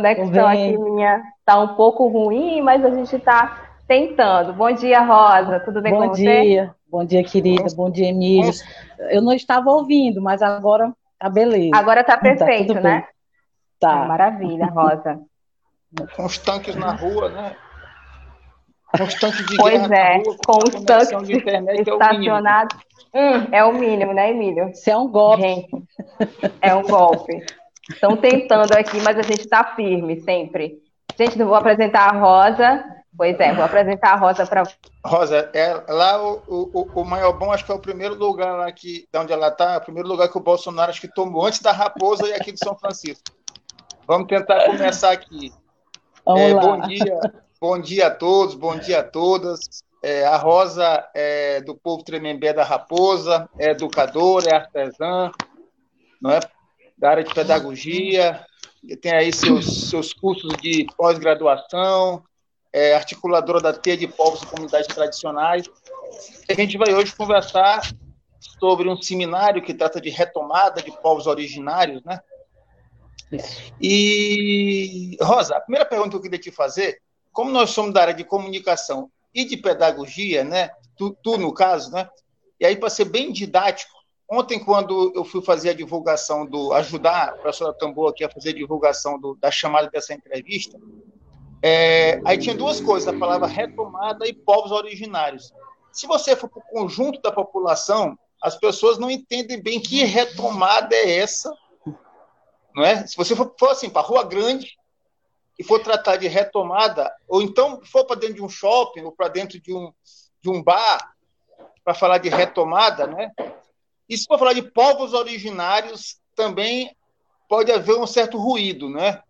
Conexão aqui minha está um pouco ruim, mas a gente está tentando. Bom dia, Rosa. Tudo bem Bom com dia. você? Bom dia. Bom dia, querida. Bom dia, Emílio. Eu não estava ouvindo, mas agora tá beleza. Agora tá, tá perfeito, tá né? Tá. maravilha, Rosa. Com os tanques na rua, né? Com os tanques de pois guerra é, rua, com, os tanques estacionados. É o, hum, é o mínimo, né, Emílio? Isso é um golpe. Gente, é um golpe. Estão tentando aqui, mas a gente está firme sempre. Gente, não vou apresentar a Rosa. Pois é, vou apresentar a Rosa para. Rosa, é, lá o, o, o maior bom, acho que é o primeiro lugar lá que, de onde ela está, é o primeiro lugar que o Bolsonaro acho que tomou antes da Raposa e aqui de São Francisco. Vamos tentar começar aqui. É, bom dia, bom dia a todos, bom dia a todas. É, a Rosa é do povo Tremembé da Raposa, é educadora, é artesã, não é? Da área de pedagogia, tem aí seus, seus cursos de pós-graduação, é articuladora da Teia de Povos e Comunidades Tradicionais. A gente vai hoje conversar sobre um seminário que trata de retomada de povos originários, né? E, Rosa, a primeira pergunta que eu queria te fazer, como nós somos da área de comunicação e de pedagogia, né? Tu, tu no caso, né? E aí, para ser bem didático, Ontem, quando eu fui fazer a divulgação do. ajudar a professora Tambor aqui a fazer a divulgação do, da chamada dessa entrevista, é, aí tinha duas coisas: a palavra retomada e povos originários. Se você for para o conjunto da população, as pessoas não entendem bem que retomada é essa. Não é? Se você for, for assim, para a Rua Grande e for tratar de retomada, ou então for para dentro de um shopping ou para dentro de um, de um bar, para falar de retomada, né? E se for falar de povos originários, também pode haver um certo ruído, né?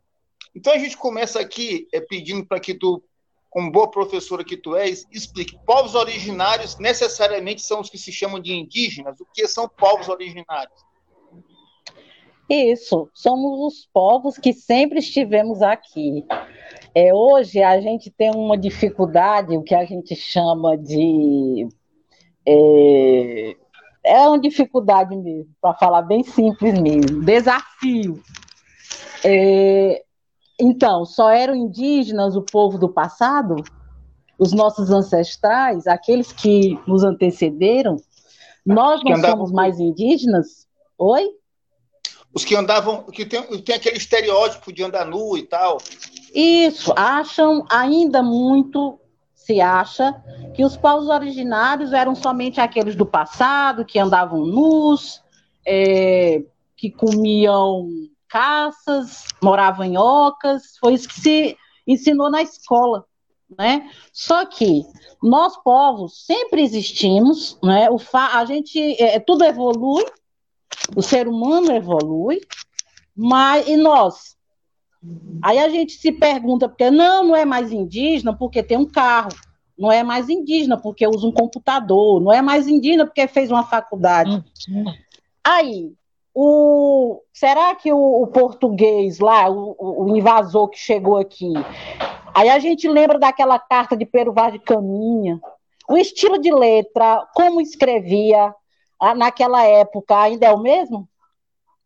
Então a gente começa aqui é, pedindo para que tu, como boa professora que tu és, explique. Povos originários necessariamente são os que se chamam de indígenas? O que são povos originários? Isso, somos os povos que sempre estivemos aqui. É, hoje a gente tem uma dificuldade, o que a gente chama de é, é uma dificuldade mesmo, para falar bem simples mesmo, desafio. É, então, só eram indígenas o povo do passado? Os nossos ancestrais, aqueles que nos antecederam? Nós não somos mais indígenas? Oi? Os que andavam, que tem, tem aquele estereótipo de andar nu e tal. Isso, acham ainda muito se acha que os povos originários eram somente aqueles do passado, que andavam nus, é, que comiam caças, moravam em ocas, foi isso que se ensinou na escola. Né? Só que nós povos sempre existimos, né? o fa a gente é, tudo evolui, o ser humano evolui, mas e nós Aí a gente se pergunta, porque não, não é mais indígena porque tem um carro, não é mais indígena porque usa um computador, não é mais indígena porque fez uma faculdade. Aí, o, será que o, o português lá, o, o, invasor que chegou aqui, aí a gente lembra daquela carta de Pero Vaz de Caminha, o estilo de letra, como escrevia naquela época, ainda é o mesmo?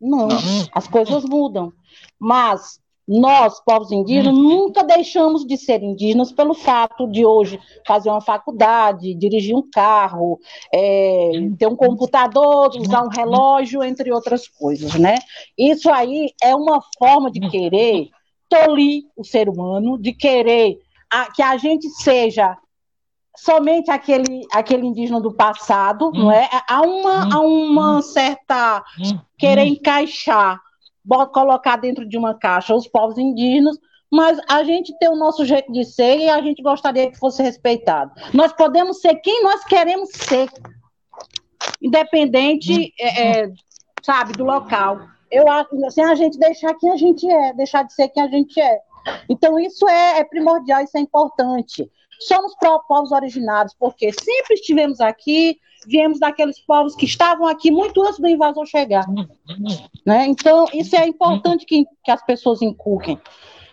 Não, não. as coisas mudam. Mas nós, povos indígenas, uhum. nunca deixamos de ser indígenas pelo fato de hoje fazer uma faculdade, dirigir um carro, é, ter um computador, usar um relógio, entre outras coisas, né? Isso aí é uma forma de querer tolir o ser humano, de querer a, que a gente seja somente aquele, aquele indígena do passado, não é? Há uma, há uma certa querer encaixar colocar dentro de uma caixa os povos indígenas, mas a gente tem o nosso jeito de ser e a gente gostaria que fosse respeitado. Nós podemos ser quem nós queremos ser, independente é, é, sabe, do local. Eu acho, sem a gente deixar quem a gente é, deixar de ser quem a gente é. Então, isso é, é primordial, isso é importante. Somos povos originários, porque sempre estivemos aqui, viemos daqueles povos que estavam aqui muito antes do invasor chegar. Né? Então, isso é importante que, que as pessoas inculquem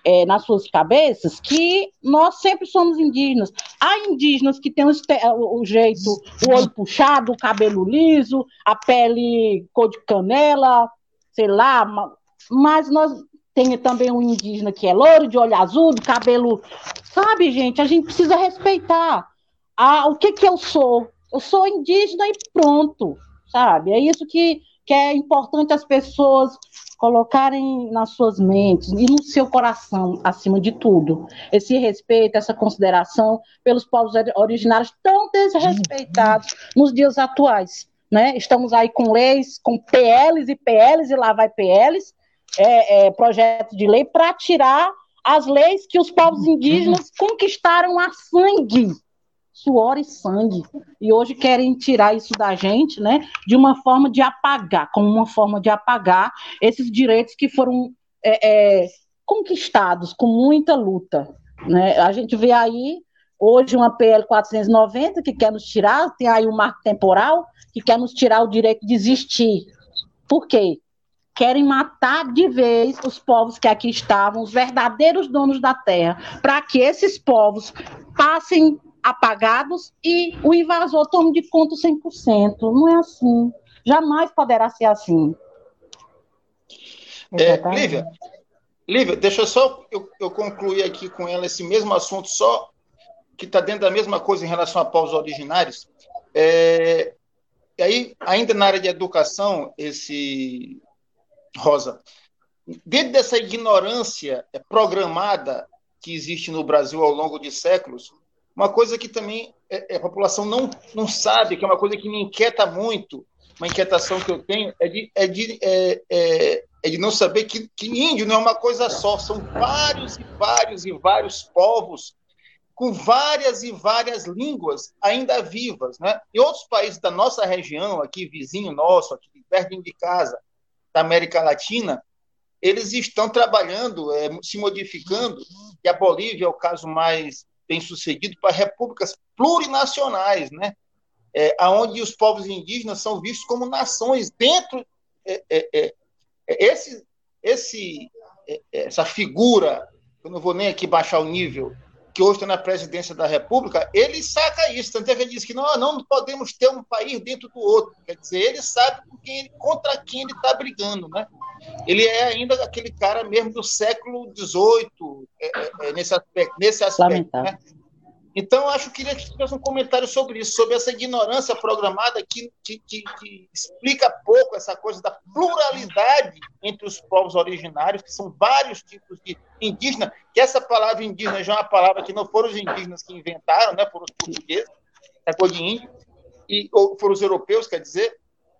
é, nas suas cabeças que nós sempre somos indígenas. Há indígenas que têm o, o jeito, o olho puxado, o cabelo liso, a pele cor de canela, sei lá, mas nós tem também um indígena que é louro, de olho azul, de cabelo. Sabe, gente, a gente precisa respeitar. Ah, o que, que eu sou? Eu sou indígena e pronto, sabe? É isso que, que é importante as pessoas colocarem nas suas mentes e no seu coração, acima de tudo. Esse respeito, essa consideração pelos povos originários tão desrespeitados nos dias atuais. Né? Estamos aí com leis, com PLs e PLs, e lá vai PLs, é, é, projeto de lei para tirar as leis que os povos indígenas conquistaram a sangue, suor e sangue. E hoje querem tirar isso da gente, né, de uma forma de apagar, como uma forma de apagar esses direitos que foram é, é conquistados com muita luta. Né? A gente vê aí hoje uma PL 490 que quer nos tirar, tem aí um marco temporal que quer nos tirar o direito de existir. Por quê? querem matar de vez os povos que aqui estavam, os verdadeiros donos da terra, para que esses povos passem apagados e o invasor tome de conta 100%. Não é assim. Jamais poderá ser assim. É, Lívia, Lívia, deixa eu só eu, eu concluir aqui com ela esse mesmo assunto, só que está dentro da mesma coisa em relação a povos originários. É, e aí, ainda na área de educação, esse Rosa, dentro dessa ignorância programada que existe no Brasil ao longo de séculos, uma coisa que também é, é, a população não, não sabe, que é uma coisa que me inquieta muito, uma inquietação que eu tenho, é de, é de, é, é, é de não saber que, que índio não é uma coisa só, são vários e vários e vários povos com várias e várias línguas ainda vivas. Né? Em outros países da nossa região, aqui vizinho nosso, aqui perto de casa, da América Latina, eles estão trabalhando, é, se modificando, e a Bolívia é o caso mais bem sucedido para repúblicas plurinacionais, né? É, onde os povos indígenas são vistos como nações dentro é, é, é, é esse, esse, essa figura, eu não vou nem aqui baixar o nível, que hoje está na presidência da República, ele saca isso. Tanto é que ele diz que não, não podemos ter um país dentro do outro. Quer dizer, ele sabe com quem, contra quem ele está brigando. Né? Ele é ainda aquele cara mesmo do século XVIII, é, é, é, nesse aspecto. Nesse aspecto né? Então, acho que queria que tivesse um comentário sobre isso, sobre essa ignorância programada que, que, que, que, explica pouco essa coisa da pluralidade entre os povos originários, que são vários tipos de indígena, que essa palavra indígena já é uma palavra que não foram os indígenas que inventaram, né, foram os portugueses, é coisa de índio, e, ou foram os europeus, quer dizer,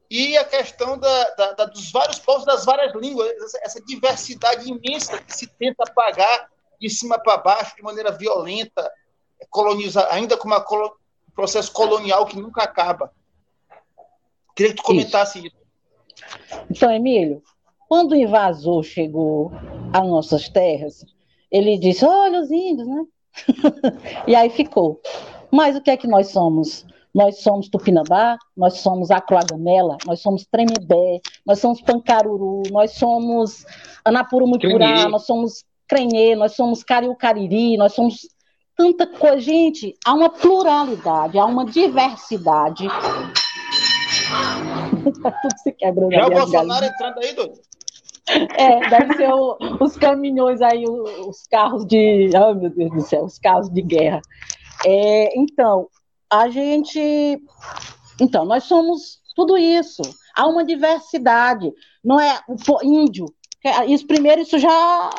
e a questão da, da, da, dos vários povos, das várias línguas, essa, essa diversidade imensa que se tenta apagar de cima para baixo, de maneira violenta, colonizar, ainda com um processo colonial que nunca acaba. Queria que tu comentasse isso. isso. Então, Emílio, quando o invasor chegou às nossas terras, ele disse: Olha os índios, né? e aí ficou. Mas o que é que nós somos? Nós somos Tupinambá, nós somos Acroagamela, nós somos Tremembé, nós somos Pancaruru, nós somos Anapurumucurá, nós somos Crenhê, nós somos Cariucariri, nós somos tanta coisa. Gente, há uma pluralidade, há uma diversidade. tá tudo se quebrando. Já o Bolsonaro entrando aí, doido? É, deve ser o, os caminhões aí, os carros de. Oh, meu Deus do céu, os carros de guerra. É, então, a gente. Então, nós somos tudo isso. Há uma diversidade. Não é o índio. Isso, primeiro, isso já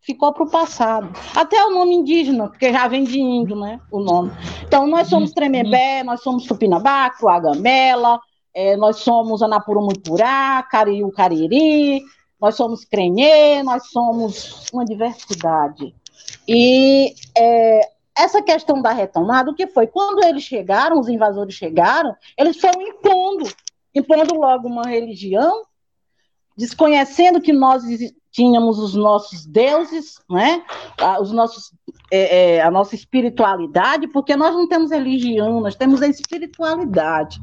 ficou para o passado. Até o nome indígena, porque já vem de índio, né? O nome. Então, nós somos Tremembé, nós somos Tupinambá, Coagamela, é, nós somos Anapurumucurá, Cariú, Cariri, nós somos Crenhê, nós somos uma diversidade. E é, essa questão da retomada, o que foi? Quando eles chegaram, os invasores chegaram, eles foram impondo, impondo logo uma religião desconhecendo que nós tínhamos os nossos deuses, né? os nossos, é, é, a nossa espiritualidade, porque nós não temos religião, nós temos a espiritualidade.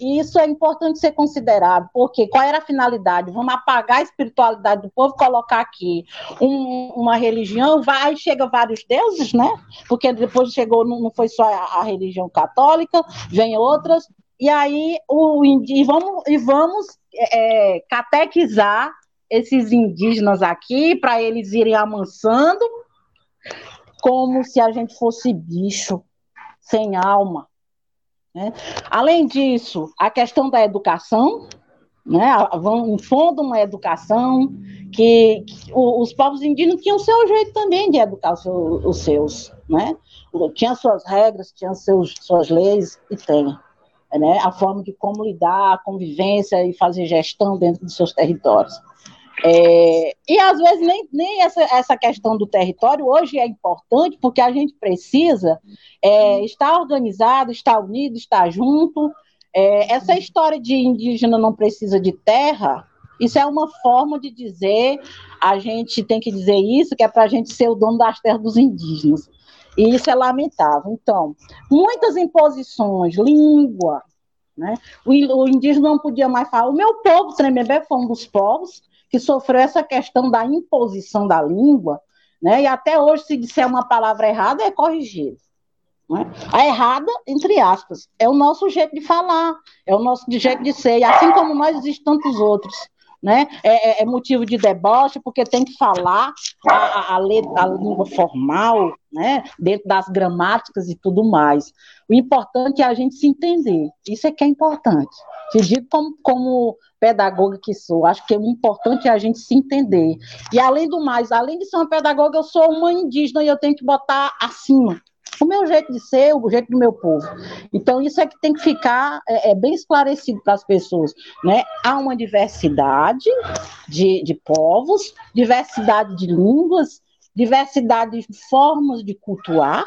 E isso é importante ser considerado, porque qual era a finalidade? Vamos apagar a espiritualidade do povo, colocar aqui um, uma religião, vai chega vários deuses, né? Porque depois chegou, não, foi só a, a religião católica, vem outras, e aí o, e vamos, e vamos é, é catequizar esses indígenas aqui para eles irem amansando, como se a gente fosse bicho, sem alma. Né? Além disso, a questão da educação, né? vão impondo uma educação que, que os povos indígenas tinham o seu jeito também de educar os seus, os seus né? Tinha suas regras, tinha seus, suas leis e tem. Né? A forma de como lidar, a convivência e fazer gestão dentro dos seus territórios. É, e às vezes nem, nem essa, essa questão do território hoje é importante, porque a gente precisa é, estar organizado, estar unido, estar junto. É, essa história de indígena não precisa de terra, isso é uma forma de dizer, a gente tem que dizer isso, que é para a gente ser o dono das terras dos indígenas. E isso é lamentável. Então, muitas imposições, língua, né? O, indígena não podia mais falar. O meu povo, Tremembé, foi um dos povos que sofreu essa questão da imposição da língua, né? E até hoje, se disser uma palavra errada, é corrigido. Né? A errada, entre aspas, é o nosso jeito de falar, é o nosso jeito de ser, e assim como nós existem tantos outros. Né? É, é, é motivo de deboche, porque tem que falar a, a, a, língua formal, né? dentro das gramáticas e tudo mais. O importante é a gente se entender, isso é que é importante. Te digo como, como pedagoga que sou, acho que o importante é a gente se entender. E além do mais, além de ser uma pedagoga, eu sou uma indígena e eu tenho que botar acima o meu jeito de ser, o jeito do meu povo. Então, isso é que tem que ficar é, é bem esclarecido para as pessoas. Né? Há uma diversidade de, de povos, diversidade de línguas, diversidade de formas de cultuar,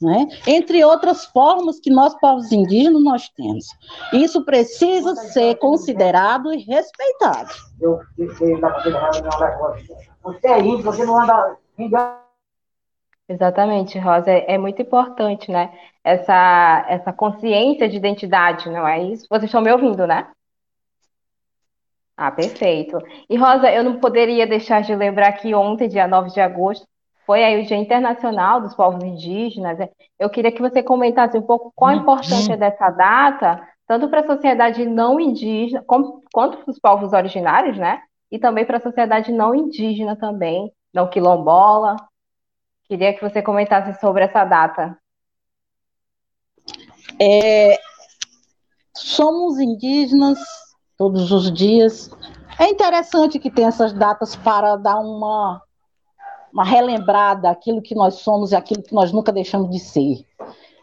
né? entre outras formas que nós, povos indígenas, nós temos. Isso precisa ser considerado e respeitado. Você é índio, você não anda... Exatamente, Rosa, é, é muito importante, né? Essa, essa consciência de identidade, não é isso? Vocês estão me ouvindo, né? Ah, perfeito. E Rosa, eu não poderia deixar de lembrar que ontem, dia 9 de agosto, foi aí o Dia Internacional dos Povos Indígenas. Eu queria que você comentasse um pouco qual a uhum. importância dessa data, tanto para a sociedade não indígena, como, quanto para os povos originários, né? E também para a sociedade não indígena também, não quilombola. Queria que você comentasse sobre essa data. É, somos indígenas todos os dias. É interessante que tem essas datas para dar uma uma relembrada aquilo que nós somos e aquilo que nós nunca deixamos de ser.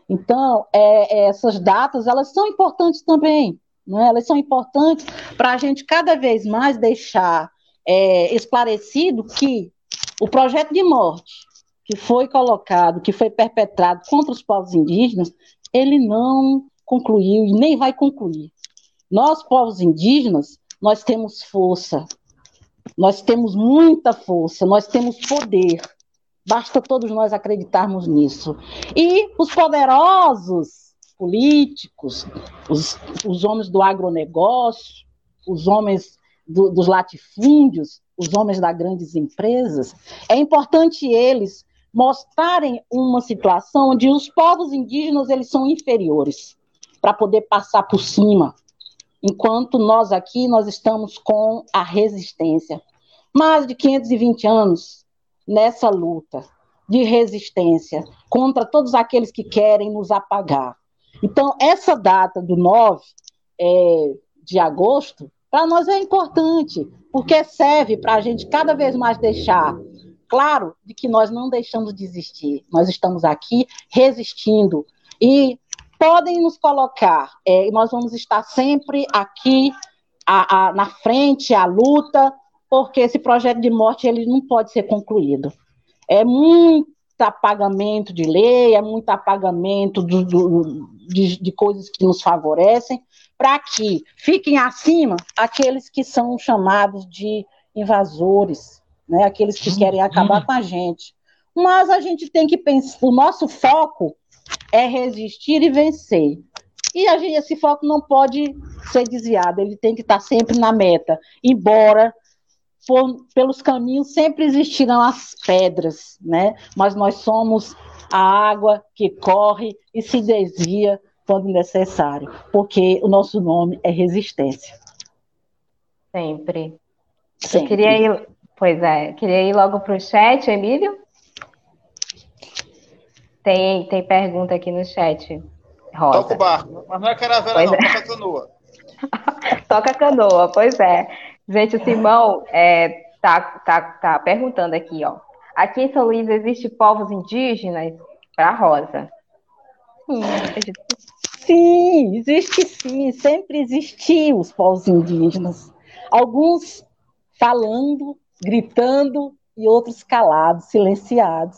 Então, é, é, essas datas, elas são importantes também, não é? elas são importantes para a gente cada vez mais deixar é, esclarecido que o projeto de morte que foi colocado, que foi perpetrado contra os povos indígenas, ele não concluiu e nem vai concluir. Nós, povos indígenas, nós temos força, nós temos muita força, nós temos poder. Basta todos nós acreditarmos nisso. E os poderosos políticos, os, os homens do agronegócio, os homens do, dos latifúndios, os homens das grandes empresas, é importante eles mostrarem uma situação onde os povos indígenas eles são inferiores para poder passar por cima, enquanto nós aqui nós estamos com a resistência. Mais de 520 anos nessa luta de resistência contra todos aqueles que querem nos apagar. Então, essa data do 9 é, de agosto, para nós é importante, porque serve para a gente cada vez mais deixar claro de que nós não deixamos de existir, nós estamos aqui resistindo e podem nos colocar. É, nós vamos estar sempre aqui a, a, na frente, à luta, porque esse projeto de morte ele não pode ser concluído. É muito apagamento de lei, é muito apagamento do, do, de, de coisas que nos favorecem, para que fiquem acima aqueles que são chamados de invasores, né? aqueles que querem acabar uhum. com a gente. Mas a gente tem que pensar, o nosso foco é resistir e vencer. E a gente, esse foco não pode ser desviado, ele tem que estar sempre na meta, embora por, pelos caminhos sempre existirão as pedras, né? Mas nós somos a água que corre e se desvia quando necessário, porque o nosso nome é resistência. Sempre. Sempre. Eu queria ir, pois é, queria ir logo para o chat, Emílio. Tem, tem pergunta aqui no chat. Rosa. Toca o barco, mas não é caravela, pois não, é. toca canoa. toca canoa, pois é. Gente, o Simão é, tá, tá, tá perguntando aqui, ó. Aqui em São Luís existe povos indígenas para Rosa. Sim, sim, existe sim, sempre existiu os povos indígenas. Alguns falando, gritando e outros calados, silenciados.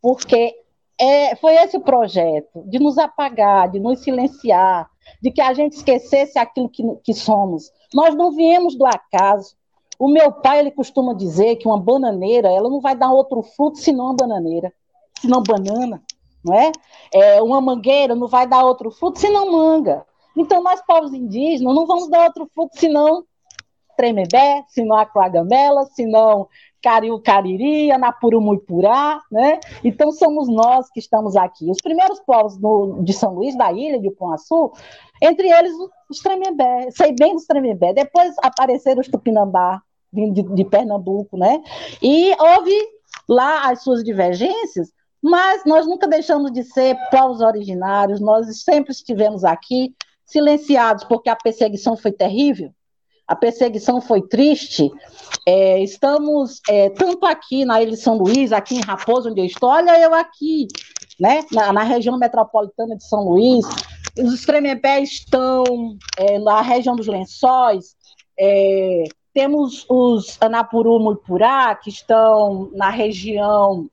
Porque é, foi esse projeto, de nos apagar, de nos silenciar, de que a gente esquecesse aquilo que, que somos. Nós não viemos do acaso. O meu pai ele costuma dizer que uma bananeira ela não vai dar outro fruto senão uma bananeira, senão banana, não é? é? Uma mangueira não vai dar outro fruto senão manga. Então nós povos indígenas não vamos dar outro fruto senão tremebé, senão aquagamela, senão Cariu Cariri, Anapuru Muipurá, né? Então somos nós que estamos aqui. Os primeiros povos de São Luís, da ilha de Sul, entre eles os Tremembé, sei bem dos Tremembé. Depois apareceram os Tupinambá, vindo de, de Pernambuco, né? E houve lá as suas divergências, mas nós nunca deixamos de ser povos originários, nós sempre estivemos aqui silenciados, porque a perseguição foi terrível, a perseguição foi triste. É, estamos é, tanto aqui na Ilha de São Luís, aqui em Raposo, onde eu estou, olha eu aqui, né, na, na região metropolitana de São Luís. Os Tremembés estão é, na região dos Lençóis. É, temos os Anapuru Muipurá, que estão na região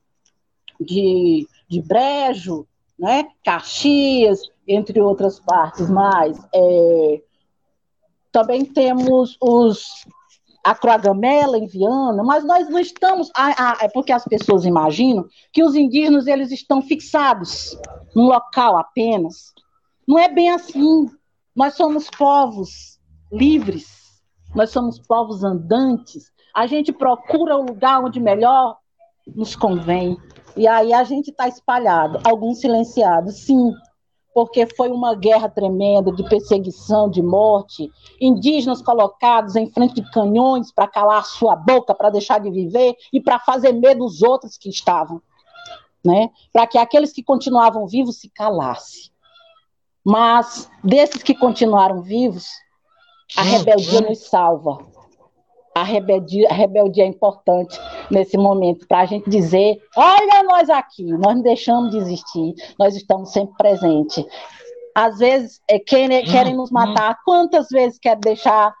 de, de Brejo, né, Caxias, entre outras partes mais. É, também temos os a Croagamela em Viana, mas nós não estamos, é porque as pessoas imaginam que os indígenas eles estão fixados num local apenas. Não é bem assim. Nós somos povos livres, nós somos povos andantes. A gente procura o lugar onde melhor nos convém. E aí a gente está espalhado, alguns silenciados, sim, porque foi uma guerra tremenda de perseguição, de morte, indígenas colocados em frente de canhões para calar sua boca, para deixar de viver e para fazer medo dos outros que estavam, né? Para que aqueles que continuavam vivos se calassem. Mas desses que continuaram vivos, a rebeldia nos salva a rebeldia, a rebeldia é importante nesse momento, para a gente dizer: olha nós aqui, nós não deixamos de existir, nós estamos sempre presentes. Às vezes é, querem, querem nos matar, quantas vezes querem deixar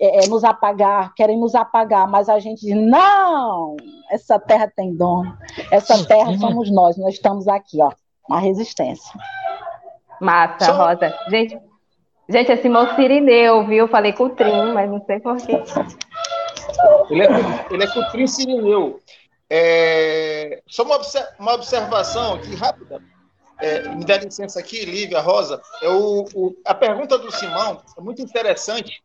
é, é, nos apagar, querem nos apagar, mas a gente diz: não, essa terra tem dono, essa terra somos nós, nós estamos aqui, ó, na resistência. Massa, Rosa. Gente, gente, esse moço Sirineu, viu? Falei com o Trim, mas não sei porquê. Ele é, ele é Cuprim Sirineu. É, só uma, uma observação aqui rápida. É, me dá licença aqui, Lívia, Rosa. É o, o, a pergunta do Simão é muito interessante,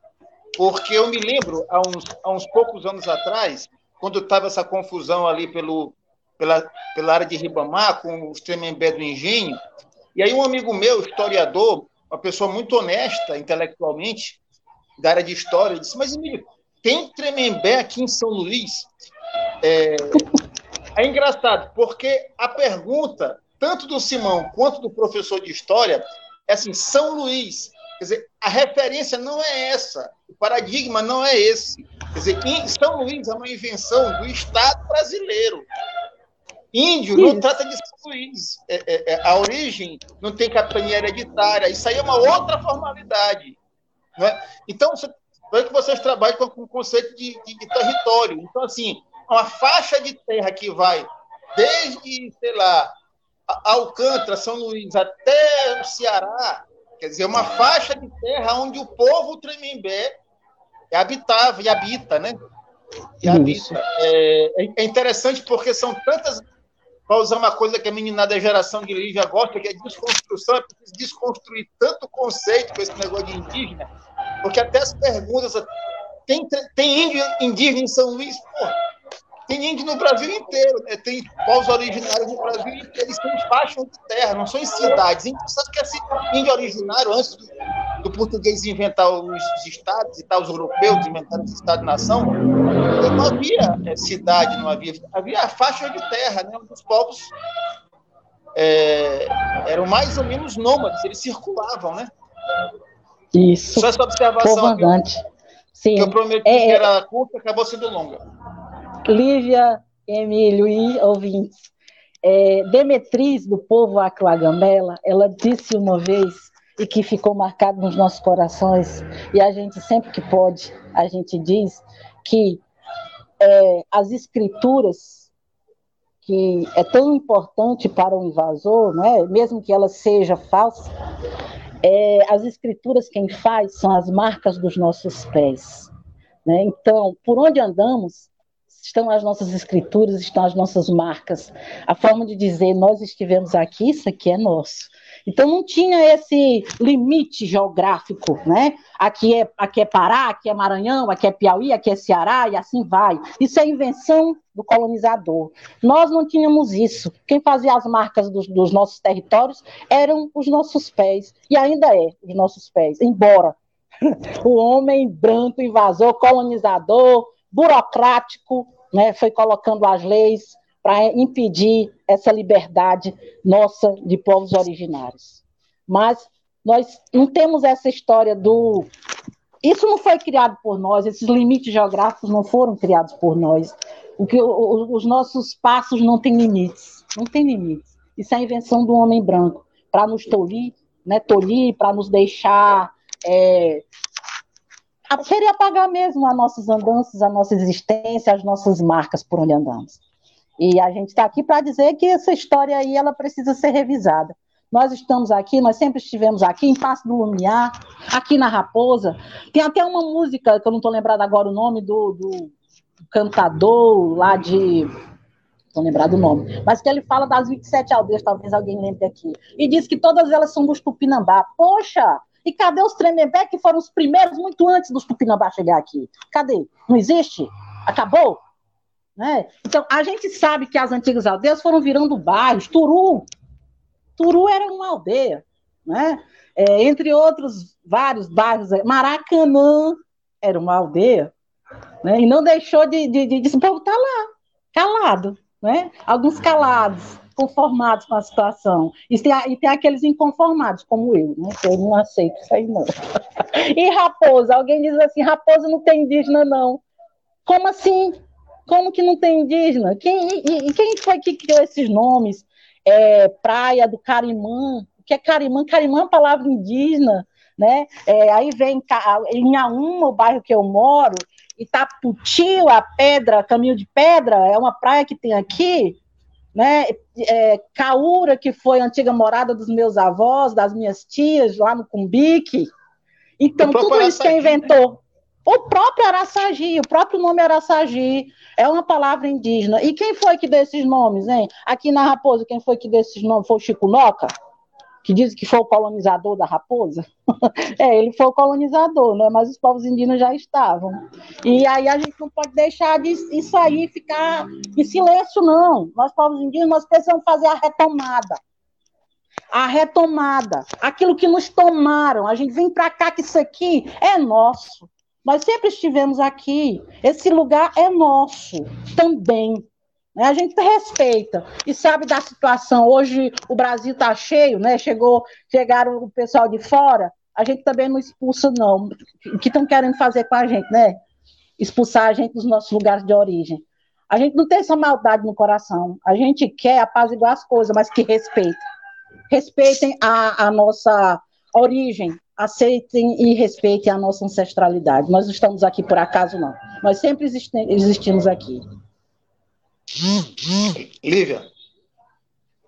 porque eu me lembro, há uns, há uns poucos anos atrás, quando estava essa confusão ali pelo, pela, pela área de Ribamar, com os Tremembé do Engenho, e aí um amigo meu, historiador, uma pessoa muito honesta intelectualmente, da área de história, disse, mas Emílio, tem Tremembé aqui em São Luís. É, é engraçado, porque a pergunta, tanto do Simão quanto do professor de história, é assim: São Luís. Quer dizer, a referência não é essa, o paradigma não é esse. Quer dizer, São Luís é uma invenção do Estado brasileiro. Índio não trata de São Luís. É, é, é, a origem não tem capitania hereditária. Isso aí é uma outra formalidade. Né? Então, você é que vocês trabalham com o conceito de, de, de, território. Então, assim, uma faixa de terra que vai desde, sei lá, Alcântara, São Luís, até o Ceará, quer dizer, uma faixa de terra onde o povo Tremembé habitava e habita, né? E habita. É, é interessante porque são tantas para usar uma coisa que a meninada da geração de Lívia gosta, que é desconstrução, é preciso desconstruir tanto conceito com esse negócio de indígena, porque até as perguntas. Tem, tem índio indígena em São Luís? Tem índio no Brasil inteiro, né? tem povos originários no Brasil inteiro, eles estão em faixas de terra, não são em cidades. Índio, sabe que é índio originário, antes do português inventar os, estados e tal, os europeus inventaram os estados-nação, não havia é, cidade, não havia. Havia a faixa de terra, né? Os povos é, eram mais ou menos nômades, eles circulavam, né? Isso. Só essa observação. Que, Sim. que eu prometi é, que era curta, acabou sendo longa. Lívia, Emílio e ouvintes. É, Demetriz, do povo Aclagamela, ela disse uma vez, e que ficou marcado nos nossos corações, e a gente sempre que pode, a gente diz que é, as escrituras, que é tão importante para o invasor, né, mesmo que ela seja falsa, é, as escrituras quem faz são as marcas dos nossos pés. Né? Então, por onde andamos, estão as nossas escrituras, estão as nossas marcas. A forma de dizer nós estivemos aqui, isso aqui é nosso. Então não tinha esse limite geográfico, né? Aqui é, aqui é Pará, aqui é Maranhão, aqui é Piauí, aqui é Ceará e assim vai. Isso é invenção do colonizador. Nós não tínhamos isso. Quem fazia as marcas dos, dos nossos territórios eram os nossos pés e ainda é os nossos pés. Embora o homem branco, invasor, colonizador, burocrático, né, foi colocando as leis para impedir essa liberdade nossa de povos originários. Mas nós não temos essa história do. Isso não foi criado por nós, esses limites geográficos não foram criados por nós. O que, os nossos passos não têm limites, não tem limites. Isso é a invenção do homem branco, para nos tolir, né, tolir, para nos deixar é, querer apagar mesmo as nossas andanças, a nossa existência, as nossas marcas por onde andamos. E a gente está aqui para dizer que essa história aí ela precisa ser revisada. Nós estamos aqui, nós sempre estivemos aqui, em Passo do Lumiar, aqui na Raposa. Tem até uma música, que eu não estou lembrada agora o nome, do, do cantador lá de. Não lembrar do nome, mas que ele fala das 27 aldeias, talvez alguém lembre aqui. E diz que todas elas são dos Tupinambá. Poxa, e cadê os Tremembé que foram os primeiros muito antes dos Tupinambá chegar aqui? Cadê? Não existe? Acabou? Né? Então, a gente sabe que as antigas aldeias foram virando bairros. Turu, Turu era uma aldeia, né? É, entre outros vários bairros. Maracanã era uma aldeia, né? e não deixou de, de, de, de estar tá lá, calado, né? alguns calados conformados com a situação. E tem, e tem aqueles inconformados, como eu, né? Eu não aceito isso aí, não. E raposa, alguém diz assim, raposa não tem indígena, não. Como assim? Como que não tem indígena? Quem, e, quem foi que criou esses nomes? É, praia do Carimã. O que é Carimã? Carimã é uma palavra indígena, né? É, aí vem em Auma, o bairro que eu moro, Itaputi, a pedra, caminho de pedra, é uma praia que tem aqui, né? É, Caúra, que foi a antiga morada dos meus avós, das minhas tias, lá no Cumbique. Então, tudo isso que inventou. O próprio Araçagi, o próprio nome Araçagi é uma palavra indígena. E quem foi que deu esses nomes, hein? Aqui na Raposa, quem foi que deu esses nomes? Foi o Chico Noca? que diz que foi o colonizador da raposa. é, ele foi o colonizador, né? mas os povos indígenas já estavam. E aí a gente não pode deixar de, isso aí ficar em silêncio, não. Nós, povos indígenas, nós precisamos fazer a retomada. A retomada. Aquilo que nos tomaram. A gente vem para cá que isso aqui é nosso. Nós sempre estivemos aqui. Esse lugar é nosso também. Né? A gente respeita e sabe da situação. Hoje o Brasil está cheio, né? Chegou, chegaram o pessoal de fora. A gente também não expulsa, não. O que estão querendo fazer com a gente, né? Expulsar a gente dos nossos lugares de origem. A gente não tem essa maldade no coração. A gente quer apaziguar as coisas, mas que respeitem. Respeitem a, a nossa origem, aceitem e respeitem a nossa ancestralidade. Nós não estamos aqui por acaso, não. Nós sempre existimos aqui. Lívia.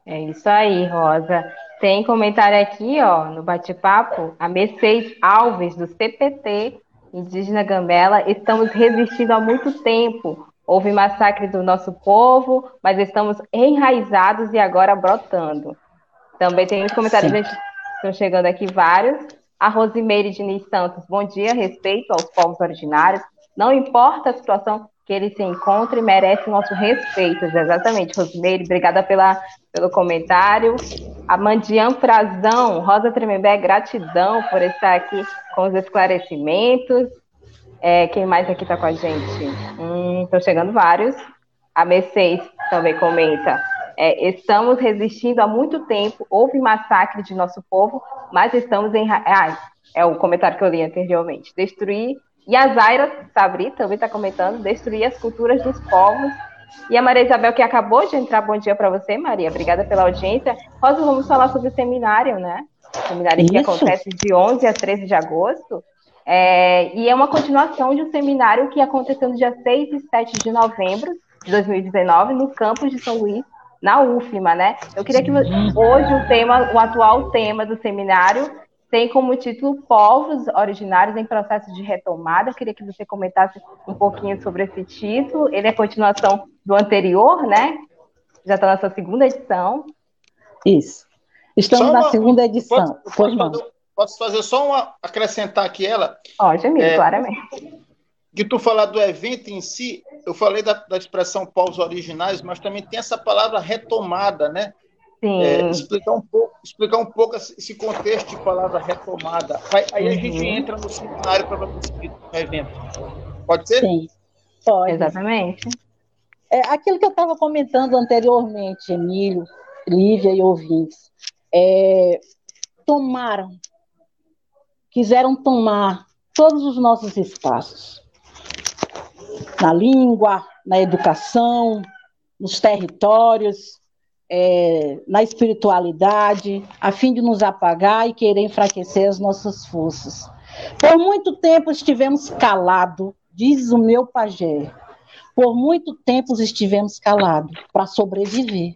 É isso aí, Rosa. Tem comentário aqui, ó, no bate-papo. A Mercedes Alves, do CPT, Indígena Gambela, estamos resistindo há muito tempo. Houve massacre do nosso povo, mas estamos enraizados e agora brotando. Também tem uns comentários, estão chegando aqui vários. A Rosimeire Diniz Santos, bom dia, respeito aos povos originários. Não importa a situação que eles se encontrem, merece nosso respeito. Exatamente, Rosimeire, obrigada pela, pelo comentário. A Mandian Frazão, Rosa Tremembé, gratidão por estar aqui com os esclarecimentos. É, quem mais aqui está com a gente? Hum, estão chegando vários. A Mercedes também comenta. É, estamos resistindo há muito tempo, houve massacre de nosso povo, mas estamos em. Ah, é o comentário que eu li anteriormente. Destruir. E a Zaira Sabri também está comentando: destruir as culturas dos povos e a Maria Isabel, que acabou de entrar, bom dia para você, Maria. Obrigada pela audiência. Rosa, vamos falar sobre o seminário, né? O seminário Isso. que acontece de 11 a 13 de agosto. É, e é uma continuação de um seminário que aconteceu no dia 6 e 7 de novembro de 2019, no campus de São Luís, na UFMA, né? Eu queria que hoje o tema, o atual tema do seminário tem como título Povos Originários em Processo de Retomada. Eu queria que você comentasse um pouquinho sobre esse título. Ele é continuação do anterior, né? Já está na sua segunda edição. Isso. Estamos uma, na segunda edição. Posso, posso, fazer, posso, fazer, só uma acrescentar aqui ela? Pode, amigo, é, claramente. Que tu falar do evento em si, eu falei da, da expressão povos originais, mas também tem essa palavra retomada, né? É, explicar, um pouco, explicar um pouco esse contexto de palavra retomada. Aí, aí uhum. a gente entra no seminário para conseguir o evento. Pode ser? Sim, pode. Exatamente. É, aquilo que eu estava comentando anteriormente, Emílio, Lívia e ouvintes, é, tomaram, quiseram tomar todos os nossos espaços. Na língua, na educação, nos territórios, é, na espiritualidade, a fim de nos apagar e querer enfraquecer as nossas forças. Por muito tempo estivemos calados, diz o meu pajé. Por muito tempo estivemos calados para sobreviver.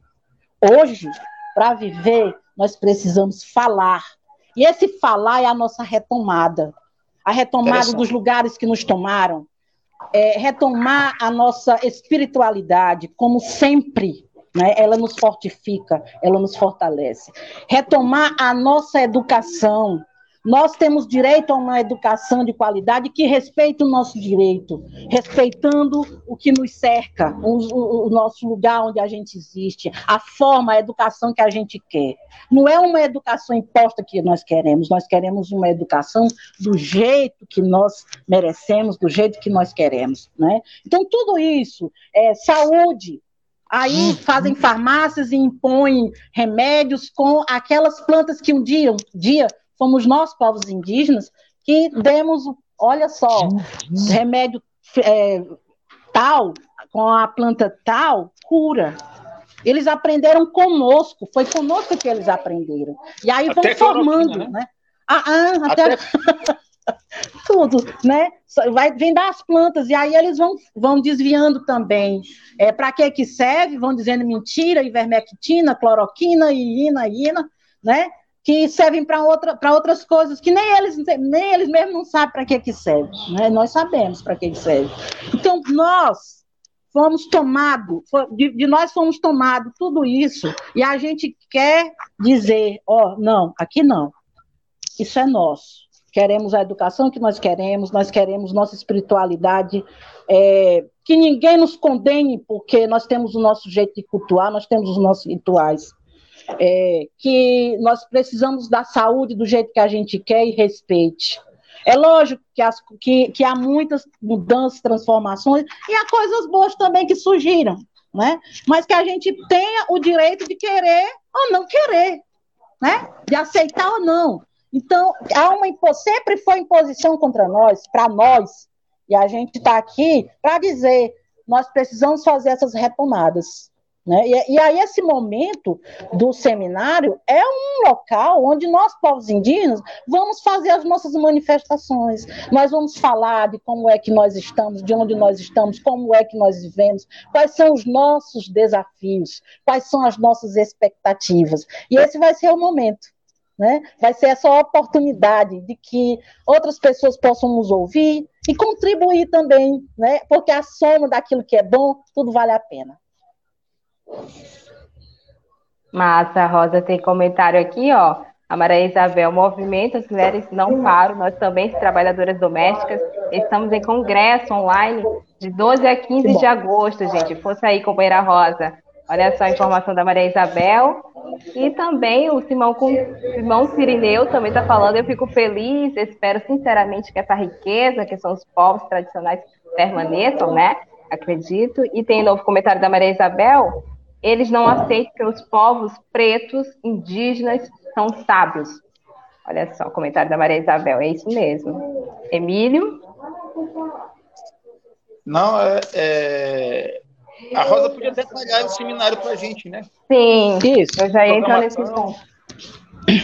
Hoje, para viver, nós precisamos falar. E esse falar é a nossa retomada. A retomada dos lugares que nos tomaram. É, retomar a nossa espiritualidade, como sempre né? ela nos fortifica, ela nos fortalece. Retomar a nossa educação. Nós temos direito a uma educação de qualidade que respeite o nosso direito, respeitando o que nos cerca, o, o, nosso lugar onde a gente existe, a forma, a educação que a gente quer. Não é uma educação imposta que nós queremos, nós queremos uma educação do jeito que nós merecemos, do jeito que nós queremos. Né? Então, tudo isso, é, saúde, Aí fazem farmácias e impõem remédios com aquelas plantas que um dia, um dia fomos nós, povos indígenas, que demos, olha só, remédio é, tal, com a planta tal, cura. Eles aprenderam conosco, foi conosco que eles aprenderam. E aí vão formando, né? né? Ah, ah, até... até... tudo, né? Vai, vem das plantas, e aí eles vão, vão desviando também. É, Para que que serve? Vão dizendo mentira, ivermectina, cloroquina, iina, iina, né? Que servem para outra, outras coisas que nem eles, nem eles mesmos não sabem para que que serve, né? Nós sabemos para que que serve. Então, nós fomos tomados, de, de, nós fomos tomados tudo isso, e a gente quer dizer, ó, oh, não, aqui não. Isso é nosso queremos a educação que nós queremos, nós queremos nossa espiritualidade, é, que ninguém nos condene, porque nós temos o nosso jeito de cultuar, nós temos os nossos rituais. É, que nós precisamos da saúde do jeito que a gente quer e respeite. É lógico que, as, que, que há muitas mudanças, transformações, e há coisas boas também que surgiram, né? mas que a gente tenha o direito de querer ou não querer, né? de aceitar ou não. Então, há uma sempre foi imposição contra nós, para nós, e a gente está aqui para dizer, nós precisamos fazer essas retomadas. Né? E, e, aí, esse momento do seminário é um local onde nós, povos indígenas, vamos fazer as nossas manifestações. Nós vamos falar de como é que nós estamos, de onde nós estamos, como é que nós vivemos, quais são os nossos desafios, quais são as nossas expectativas. E esse vai ser o momento. Né? Vai ser essa oportunidade de que outras pessoas possam nos ouvir e contribuir também, né? porque a soma daquilo que é bom, tudo vale a pena. Massa, Rosa tem comentário aqui, ó. A Maria Isabel, movimento As Mulheres Não Param, nós também, trabalhadoras domésticas, estamos em congresso online de 12 a 15 de agosto, gente. Força aí, companheira Rosa. Olha só a informação da Maria Isabel. E também o Simão, Simão Cirineu também está falando, eu fico feliz, espero sinceramente que essa riqueza, que são os povos tradicionais, permaneçam, né? Acredito. E tem novo comentário da Maria Isabel, eles não aceitam que os povos pretos, indígenas, são sábios. Olha só, o comentário da Maria Isabel, é isso mesmo. Emílio? Não, é, é... A Rosa podia detalhar o seminário para a gente, né? Sim, isso. Eu já ia entrar nesse ponto.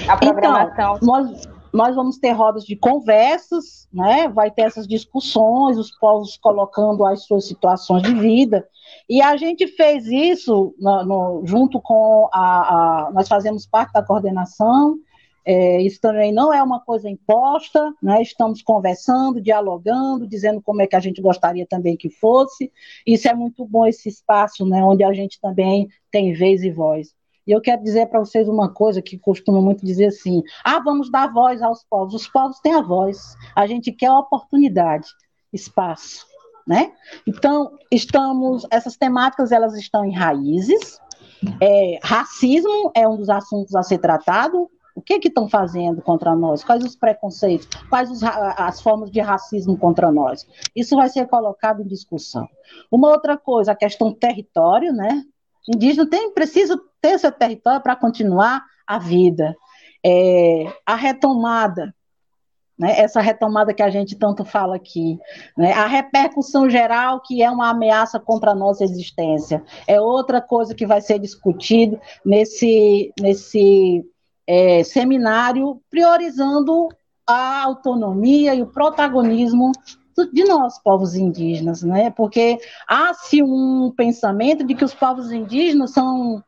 A programação. Então, nós, nós vamos ter rodas de conversas, né? Vai ter essas discussões, os povos colocando as suas situações de vida. E a gente fez isso no, no, junto com a, a, Nós fazemos parte da coordenação. É, isso também não é uma coisa imposta, né? estamos conversando, dialogando, dizendo como é que a gente gostaria também que fosse. Isso é muito bom, esse espaço, né? onde a gente também tem vez e voz. E eu quero dizer para vocês uma coisa que costumo muito dizer assim: ah, vamos dar voz aos povos. Os povos têm a voz. A gente quer oportunidade, espaço, né? Então, estamos, essas temáticas elas estão em raízes. É, racismo é um dos assuntos a ser tratado. O que que estão fazendo contra nós? Quais os preconceitos? Quais os, as formas de racismo contra nós? Isso vai ser colocado em discussão. Uma outra coisa, a questão território, né? indígena tem, precisa ter seu território para continuar a vida. É, a retomada, né, essa retomada que a gente tanto fala aqui, né, a repercussão geral, que é uma ameaça contra a nossa existência, é outra coisa que vai ser discutido nesse, nesse é, seminário, priorizando a autonomia e o protagonismo de nós, povos indígenas, né? Porque há-se um pensamento de que os povos indígenas são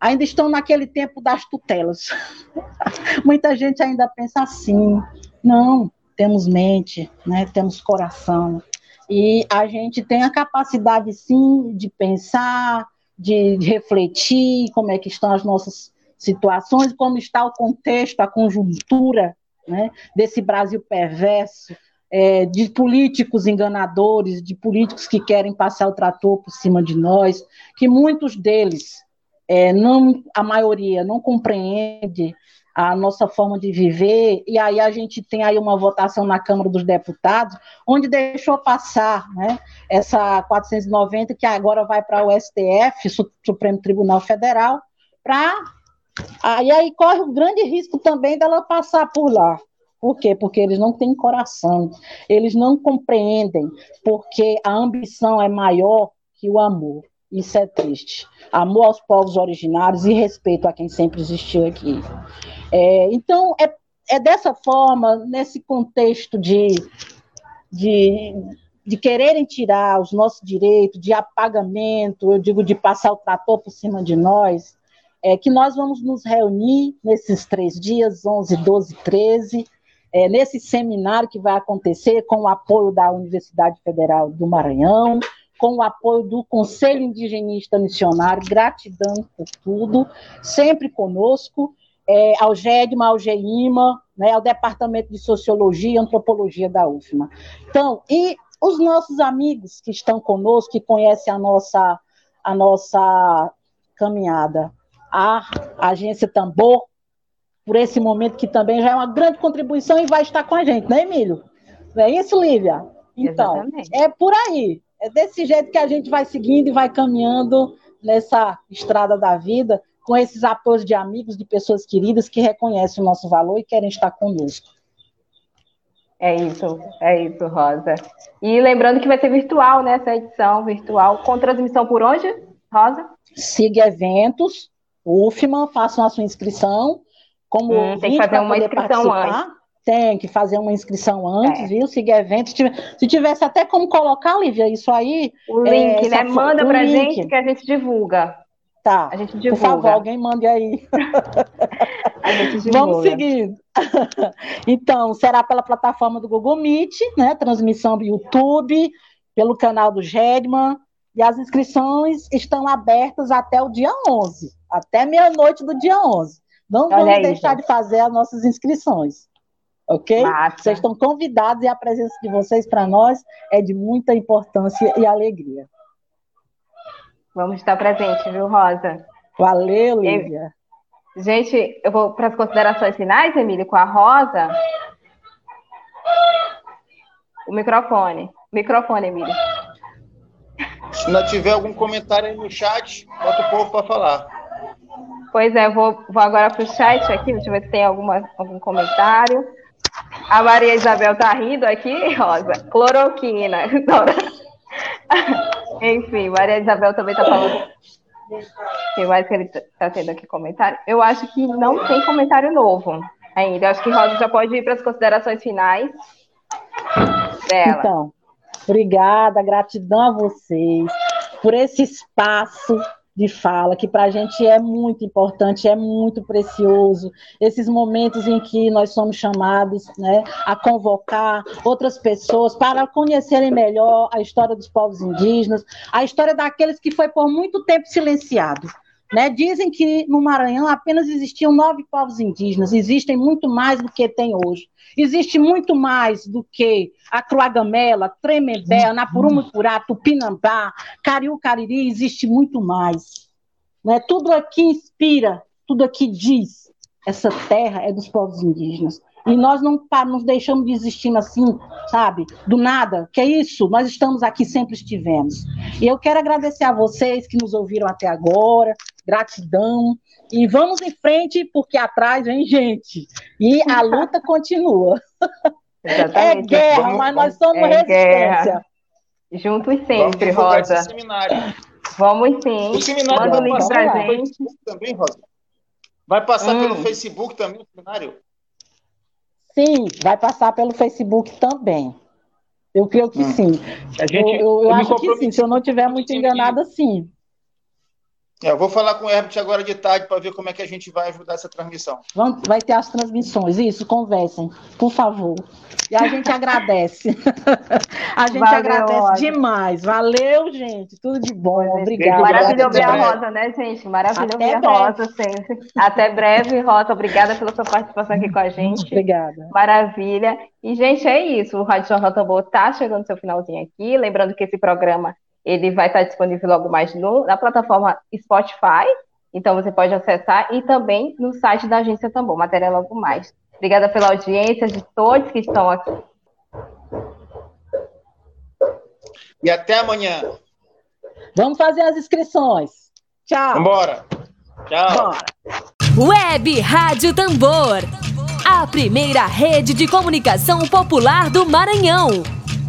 ainda estão naquele tempo das tutelas. Muita gente ainda pensa assim. Não, temos mente, né? Temos coração. E a gente tem a capacidade, sim, de pensar, de, refletir como é que estão as nossas situações, como está o contexto, a conjuntura né, desse Brasil perverso, é, de políticos enganadores, de políticos que querem passar o trator por cima de nós, que muitos deles, é, não, a maioria, não compreende a nossa forma de viver, e aí a gente tem aí uma votação na Câmara dos Deputados, onde deixou passar né, essa 490, que agora vai para o STF, Supremo Tribunal Federal, para. Aí, aí corre o grande risco também dela passar por lá. Por quê? Porque eles não têm coração, eles não compreendem, porque a ambição é maior que o amor. Isso é triste. Amor aos povos originários e respeito a quem sempre existiu aqui. É, então, é, é dessa forma, nesse contexto de, de, de quererem tirar os nossos direitos, de apagamento, eu digo de passar o trator por cima de nós, é que nós vamos nos reunir nesses três dias, 11, 12, 13, é, nesse seminário que vai acontecer com o apoio da Universidade Federal do Maranhão, com o apoio do Conselho Indigenista Missionário, gratidão por tudo, sempre conosco, é, ao GEDMA, ao GEIMA, né, ao Departamento de Sociologia e Antropologia da UFMA. Então, e os nossos amigos que estão conosco, que conhecem a nossa, a nossa caminhada, a Agência Tambor, por esse momento que também já é uma grande contribuição e vai estar com a gente, né, Emílio? Não é isso, Lívia? Então, Exatamente. é por aí. É desse jeito que a gente vai seguindo e vai caminhando nessa estrada da vida, com esses apoios de amigos, de pessoas queridas que reconhecem o nosso valor e querem estar conosco. É isso, é isso, Rosa. E lembrando que vai ser virtual, né, essa edição virtual, com transmissão por onde? Rosa? Siga eventos, UFMA, façam a sua inscrição. Como hum, tem que fazer uma inscrição antes. Tem que fazer uma inscrição antes, é. viu? Siga eventos. Se tivesse até como colocar, Lívia, isso aí. O link, é, né? Manda pra link. gente que a gente divulga. Tá. A gente divulga. Por favor, alguém mande aí. a gente divulga. Vamos seguir. então, será pela plataforma do Google Meet, né? Transmissão do YouTube, pelo canal do Gedman. E as inscrições estão abertas até o dia 11, até meia-noite do dia 11. Não Olha vamos aí, deixar gente. de fazer as nossas inscrições. Ok? Massa. Vocês estão convidados e a presença de vocês para nós é de muita importância e alegria. Vamos estar presente, viu, Rosa? Valeu, Lívia. Gente, eu vou para as considerações finais, Emílio, com a Rosa. O microfone. Microfone, Emílio. Se não tiver algum comentário aí no chat, bota o povo para falar. Pois é, vou, vou agora para o chat aqui, deixa eu ver se tem alguma, algum comentário. A Maria Isabel tá rindo aqui, Rosa. Cloroquina. Enfim, Maria Isabel também tá falando. Tem mais que ele tá tendo aqui comentário? Eu acho que não tem comentário novo ainda. Eu acho que Rosa já pode ir para as considerações finais dela. Então, obrigada, gratidão a vocês por esse espaço de fala, que para a gente é muito importante, é muito precioso. Esses momentos em que nós somos chamados né, a convocar outras pessoas para conhecerem melhor a história dos povos indígenas, a história daqueles que foi por muito tempo silenciado. Né? Dizem que no Maranhão apenas existiam nove povos indígenas, existem muito mais do que tem hoje. Existe muito mais do que a Cruagamela, Tremembé. Anapurumupurá, Tupinambá, Cariú, Cariri, existe muito mais. Né? Tudo aqui inspira, tudo aqui diz. Essa terra é dos povos indígenas. E nós não nos deixamos de existir assim, sabe? Do nada. Que é isso? Nós estamos aqui, sempre estivemos. E eu quero agradecer a vocês que nos ouviram até agora. Gratidão. E vamos em frente, porque atrás vem gente. E a luta continua. Exatamente. É guerra, vamos, mas nós somos é resistência. Guerra. Juntos sempre, vamos Rosa. Vamos sim. O seminário Manda o link pra gente. Também, Rosa. Vai passar hum. pelo Facebook também o seminário? Sim, vai passar pelo Facebook também. Eu creio que hum. sim. A gente, eu, eu, eu acho que sim. Se eu não estiver muito enganada, sim. É, eu vou falar com o Herbert agora de tarde para ver como é que a gente vai ajudar essa transmissão. Vamos, vai ter as transmissões, isso, conversem, por favor. E a gente agradece. a gente Valeu, agradece Rosa. demais. Valeu, gente. Tudo de bom. Obrigada. Maravilha ouvir a Rosa, né, gente? Maravilha ouvir a Rosa sempre. Até breve, Rosa. Obrigada pela sua participação aqui com a gente. Obrigada. Maravilha. E, gente, é isso. O Rádio Jornal Tambor está chegando no seu finalzinho aqui. Lembrando que esse programa ele vai estar disponível logo mais no, na plataforma Spotify, então você pode acessar, e também no site da Agência Tambor, matéria logo mais. Obrigada pela audiência de todos que estão aqui. E até amanhã. Vamos fazer as inscrições. Tchau. Vambora. Tchau. Bora. Web Rádio Tambor. A primeira rede de comunicação popular do Maranhão.